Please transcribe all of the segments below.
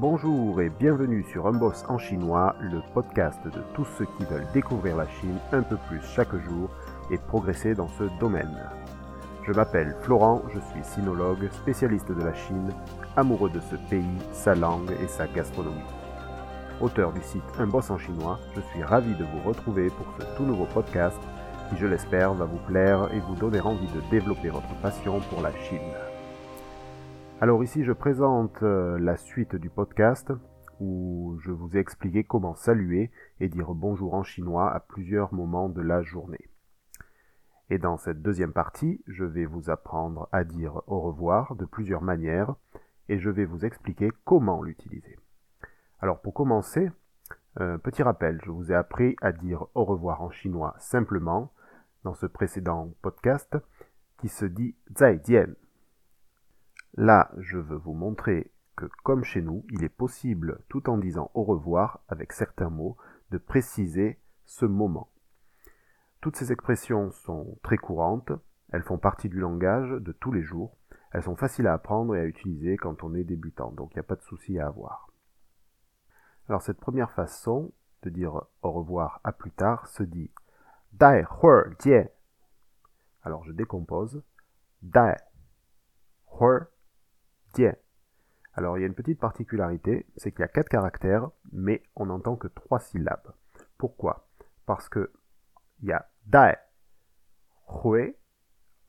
Bonjour et bienvenue sur Un Boss en chinois, le podcast de tous ceux qui veulent découvrir la Chine un peu plus chaque jour et progresser dans ce domaine. Je m'appelle Florent, je suis sinologue, spécialiste de la Chine, amoureux de ce pays, sa langue et sa gastronomie. Auteur du site Un Boss en chinois, je suis ravi de vous retrouver pour ce tout nouveau podcast qui, je l'espère, va vous plaire et vous donner envie de développer votre passion pour la Chine. Alors ici, je présente euh, la suite du podcast où je vous ai expliqué comment saluer et dire bonjour en chinois à plusieurs moments de la journée. Et dans cette deuxième partie, je vais vous apprendre à dire au revoir de plusieurs manières et je vais vous expliquer comment l'utiliser. Alors pour commencer, euh, petit rappel, je vous ai appris à dire au revoir en chinois simplement dans ce précédent podcast qui se dit zaijian. Là, je veux vous montrer que, comme chez nous, il est possible, tout en disant au revoir avec certains mots, de préciser ce moment. Toutes ces expressions sont très courantes, elles font partie du langage de tous les jours, elles sont faciles à apprendre et à utiliser quand on est débutant, donc il n'y a pas de souci à avoir. Alors cette première façon de dire au revoir à plus tard se dit Dai. Alors je décompose. Dai alors il y a une petite particularité, c'est qu'il y a quatre caractères, mais on n'entend que trois syllabes. Pourquoi? Parce que il y a dai, hui,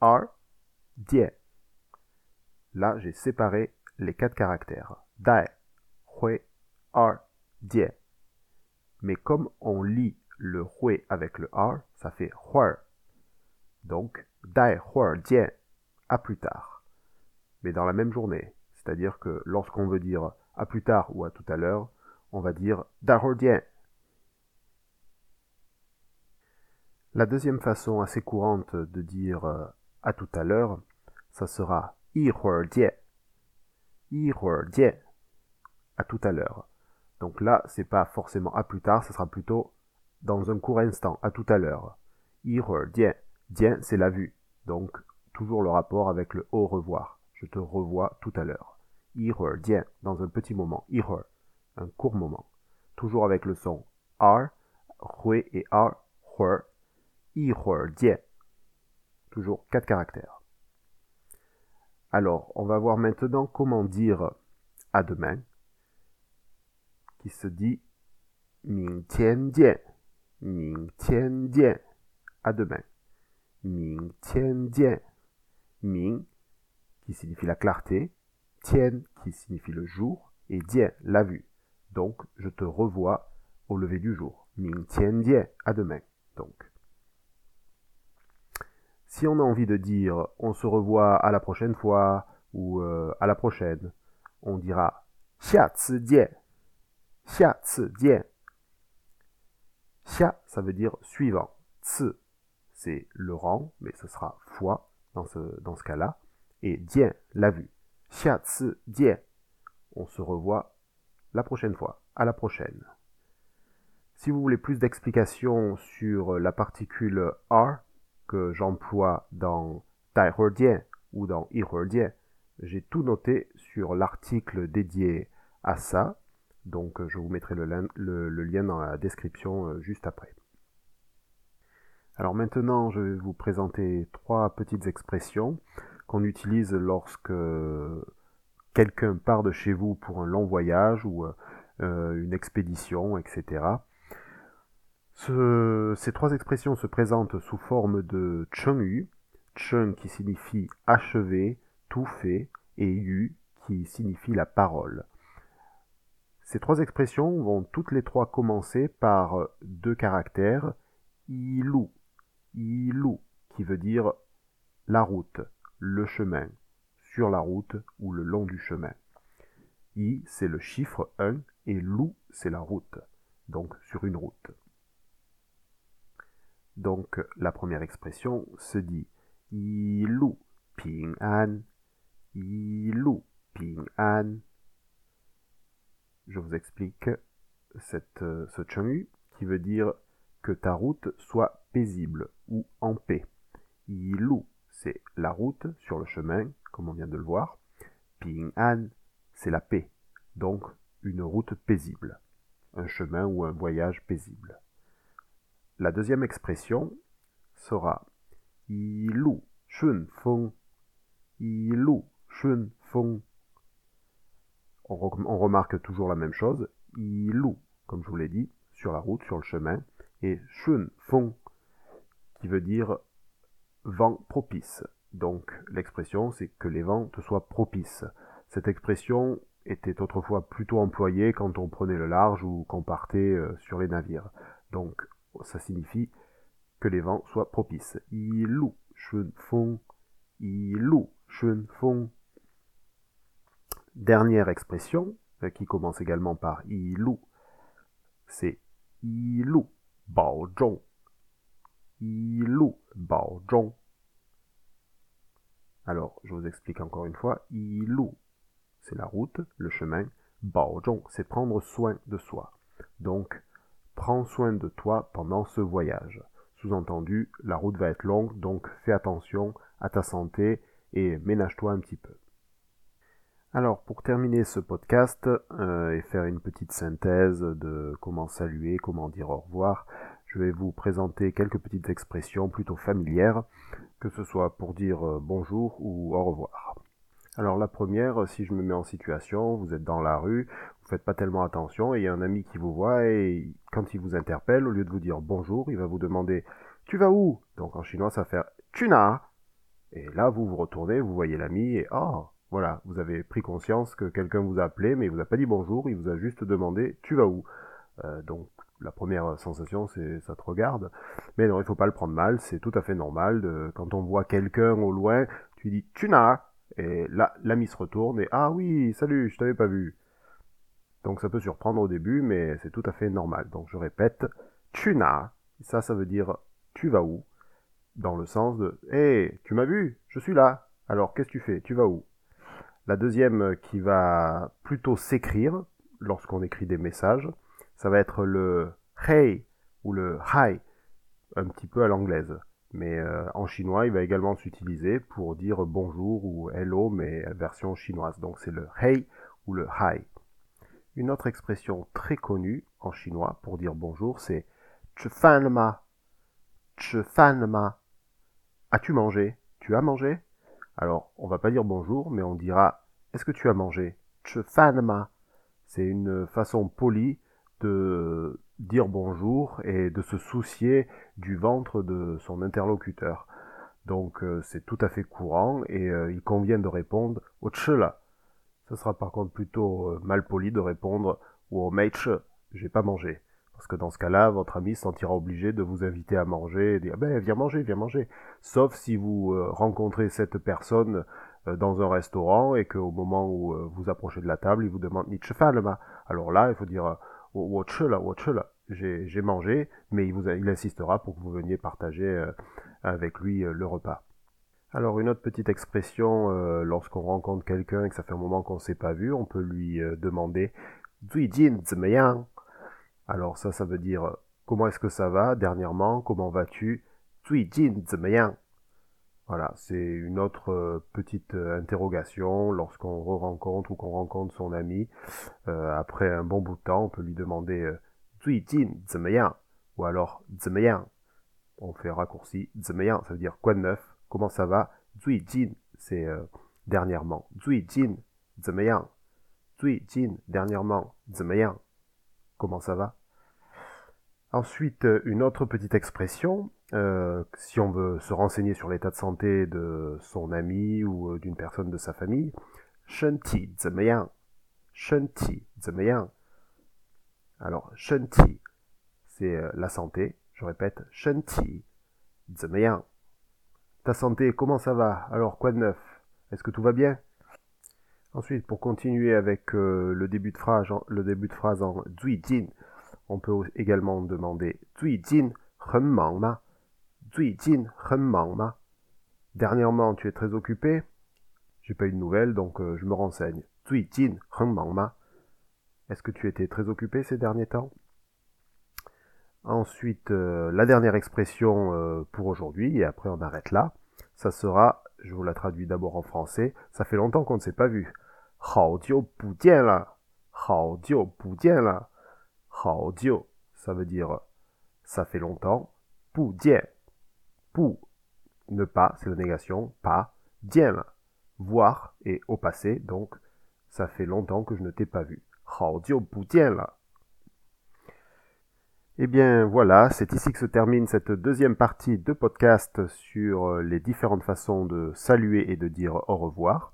ar, die. Là, j'ai séparé les quatre caractères. Dai, hui, ar, die. Mais comme on lit le hui avec le ar, ça fait huer. Donc, dai, huer, die, à plus tard. Mais dans la même journée. C'est-à-dire que lorsqu'on veut dire à plus tard ou à tout à l'heure, on va dire d'ahordien. La deuxième façon assez courante de dire euh, à tout à l'heure, ça sera yi Yi À tout à l'heure. Donc là, c'est pas forcément à plus tard, ce sera plutôt dans un court instant, à tout à l'heure. Yi Dien, c'est la vue. Donc, toujours le rapport avec le au revoir. Je te revois tout à l'heure dans un petit moment, un court moment. Toujours avec le son R, hui et R, huer, Toujours quatre caractères. Alors, on va voir maintenant comment dire à demain, qui se dit Ming tian jian, Ming tian jian, à demain. Ming tian jian, Ming, qui signifie la clarté, Tien qui signifie le jour et Dien la vue. Donc je te revois au lever du jour. Ming Tien Dien à demain. Donc si on a envie de dire on se revoit à la prochaine fois ou euh, à la prochaine, on dira Xia Ci Dien. Xia Ci Dien. Xia, ça veut dire suivant. Ci, c'est le rang, mais ce sera fois dans ce, dans ce cas-là. Et Dien, la vue. On se revoit la prochaine fois. À la prochaine. Si vous voulez plus d'explications sur la particule R que j'emploie dans Dien ou dans Dien, j'ai tout noté sur l'article dédié à ça. Donc je vous mettrai le, le lien dans la description euh, juste après. Alors maintenant, je vais vous présenter trois petites expressions qu'on utilise lorsque quelqu'un part de chez vous pour un long voyage ou euh, une expédition, etc. ces trois expressions se présentent sous forme de chengyu, cheng qui signifie achevé, tout fait, et yu qui signifie la parole. Ces trois expressions vont toutes les trois commencer par deux caractères, ilu, ilu, qui veut dire la route, le chemin, sur la route ou le long du chemin. I, c'est le chiffre 1 et lou, c'est la route, donc sur une route. Donc la première expression se dit lou ping an, lou ping an. Je vous explique cette, ce chengyu qui veut dire que ta route soit paisible ou en paix. C'est la route sur le chemin, comme on vient de le voir. Ping An, c'est la paix. Donc, une route paisible, un chemin ou un voyage paisible. La deuxième expression sera Yi shun feng. Yi shun feng. On, remarque toujours la même chose. Yi comme je vous l'ai dit, sur la route, sur le chemin, et shun feng, qui veut dire vent propice. Donc l'expression, c'est que les vents te soient propices. Cette expression était autrefois plutôt employée quand on prenait le large ou qu'on partait euh, sur les navires. Donc ça signifie que les vents soient propices. Yi shun feng, yi shun feng. Dernière expression, euh, qui commence également par yi c'est yi bao zhong. Yi bao zhong. Alors, je vous explique encore une fois. Yi c'est la route, le chemin. Bao zhong, c'est prendre soin de soi. Donc, prends soin de toi pendant ce voyage. Sous-entendu, la route va être longue, donc fais attention à ta santé et ménage-toi un petit peu. Alors, pour terminer ce podcast euh, et faire une petite synthèse de comment saluer, comment dire au revoir, je vais vous présenter quelques petites expressions plutôt familières, que ce soit pour dire euh, bonjour ou au revoir. Alors la première, si je me mets en situation, vous êtes dans la rue, vous faites pas tellement attention et il y a un ami qui vous voit et quand il vous interpelle, au lieu de vous dire bonjour, il va vous demander tu vas où? Donc en chinois ça va faire tu n'as et là vous vous retournez, vous voyez l'ami et oh voilà, vous avez pris conscience que quelqu'un vous a appelé mais il vous a pas dit bonjour, il vous a juste demandé tu vas où? Euh, Donc la première sensation, c'est ça te regarde. Mais non, il faut pas le prendre mal, c'est tout à fait normal. Quand on voit quelqu'un au loin, tu dis tu n'as. Et là, l'ami se retourne et ah oui, salut, je t'avais pas vu. Donc ça peut surprendre au début, mais c'est tout à fait normal. Donc je répète, tu n'as. Ça, ça veut dire tu vas où? Dans le sens de hé, tu m'as vu, je suis là. Alors qu'est-ce que tu fais? Tu vas où? La deuxième qui va plutôt s'écrire lorsqu'on écrit des messages, ça va être le hey ou le hi, un petit peu à l'anglaise. Mais euh, en chinois, il va également s'utiliser pour dire bonjour ou hello, mais version chinoise. Donc c'est le hey ou le hi. Une autre expression très connue en chinois pour dire bonjour, c'est ma. ma. As-tu mangé? Tu as mangé? Alors, on va pas dire bonjour, mais on dira est-ce que tu as mangé? Ma. C'est une façon polie de dire bonjour et de se soucier du ventre de son interlocuteur. Donc euh, c'est tout à fait courant et euh, il convient de répondre au chela. Ce sera par contre plutôt euh, mal poli de répondre au meiche, j'ai pas mangé. Parce que dans ce cas-là, votre ami se sentira obligé de vous inviter à manger et dire ben viens manger, viens manger. Sauf si vous rencontrez cette personne dans un restaurant et qu'au moment où vous approchez de la table, il vous demande ma. Alors là, il faut dire j'ai mangé, mais il, insistera pour que vous veniez partager euh, avec lui euh, le repas. Alors une autre petite expression, euh, lorsqu'on rencontre quelqu'un et que ça fait un moment qu'on ne s'est pas vu, on peut lui demander Alors ça, ça veut dire comment est-ce que ça va dernièrement, comment vas-tu? Voilà, c'est une autre euh, petite euh, interrogation lorsqu'on re-rencontre ou qu'on rencontre son ami. Euh, après un bon bout de temps, on peut lui demander euh, ou alors On fait raccourci ça veut dire quoi de neuf? Comment ça va c'est dernièrement. dernièrement Comment ça va? Ensuite, une autre petite expression, euh, si on veut se renseigner sur l'état de santé de son ami ou euh, d'une personne de sa famille. Shenti zemeyan. Alors, Shenti, c'est euh, la santé. Je répète, Shenti zemeyan. Ta santé, comment ça va? Alors, quoi de neuf? Est-ce que tout va bien? Ensuite, pour continuer avec le début de phrase, le début de phrase en Jin, on peut également demander Jin ma Dernièrement, tu es très occupé. J'ai pas eu de nouvelles, donc euh, je me renseigne. Est-ce que tu étais très occupé ces derniers temps? Ensuite, euh, la dernière expression euh, pour aujourd'hui, et après on arrête là, ça sera, je vous la traduis d'abord en français, ça fait longtemps qu'on ne s'est pas vu. ça veut dire ça fait longtemps, 不见 pour ne pas, c'est la négation, pas, diem, voir et au passé, donc ça fait longtemps que je ne t'ai pas vu. Oh, eh bien voilà, c'est ici que se termine cette deuxième partie de podcast sur euh, les différentes façons de saluer et de dire au revoir.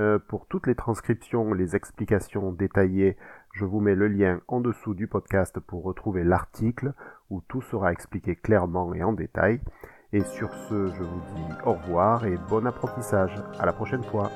Euh, pour toutes les transcriptions, les explications détaillées, je vous mets le lien en dessous du podcast pour retrouver l'article où tout sera expliqué clairement et en détail. Et sur ce, je vous dis au revoir et bon apprentissage. À la prochaine fois.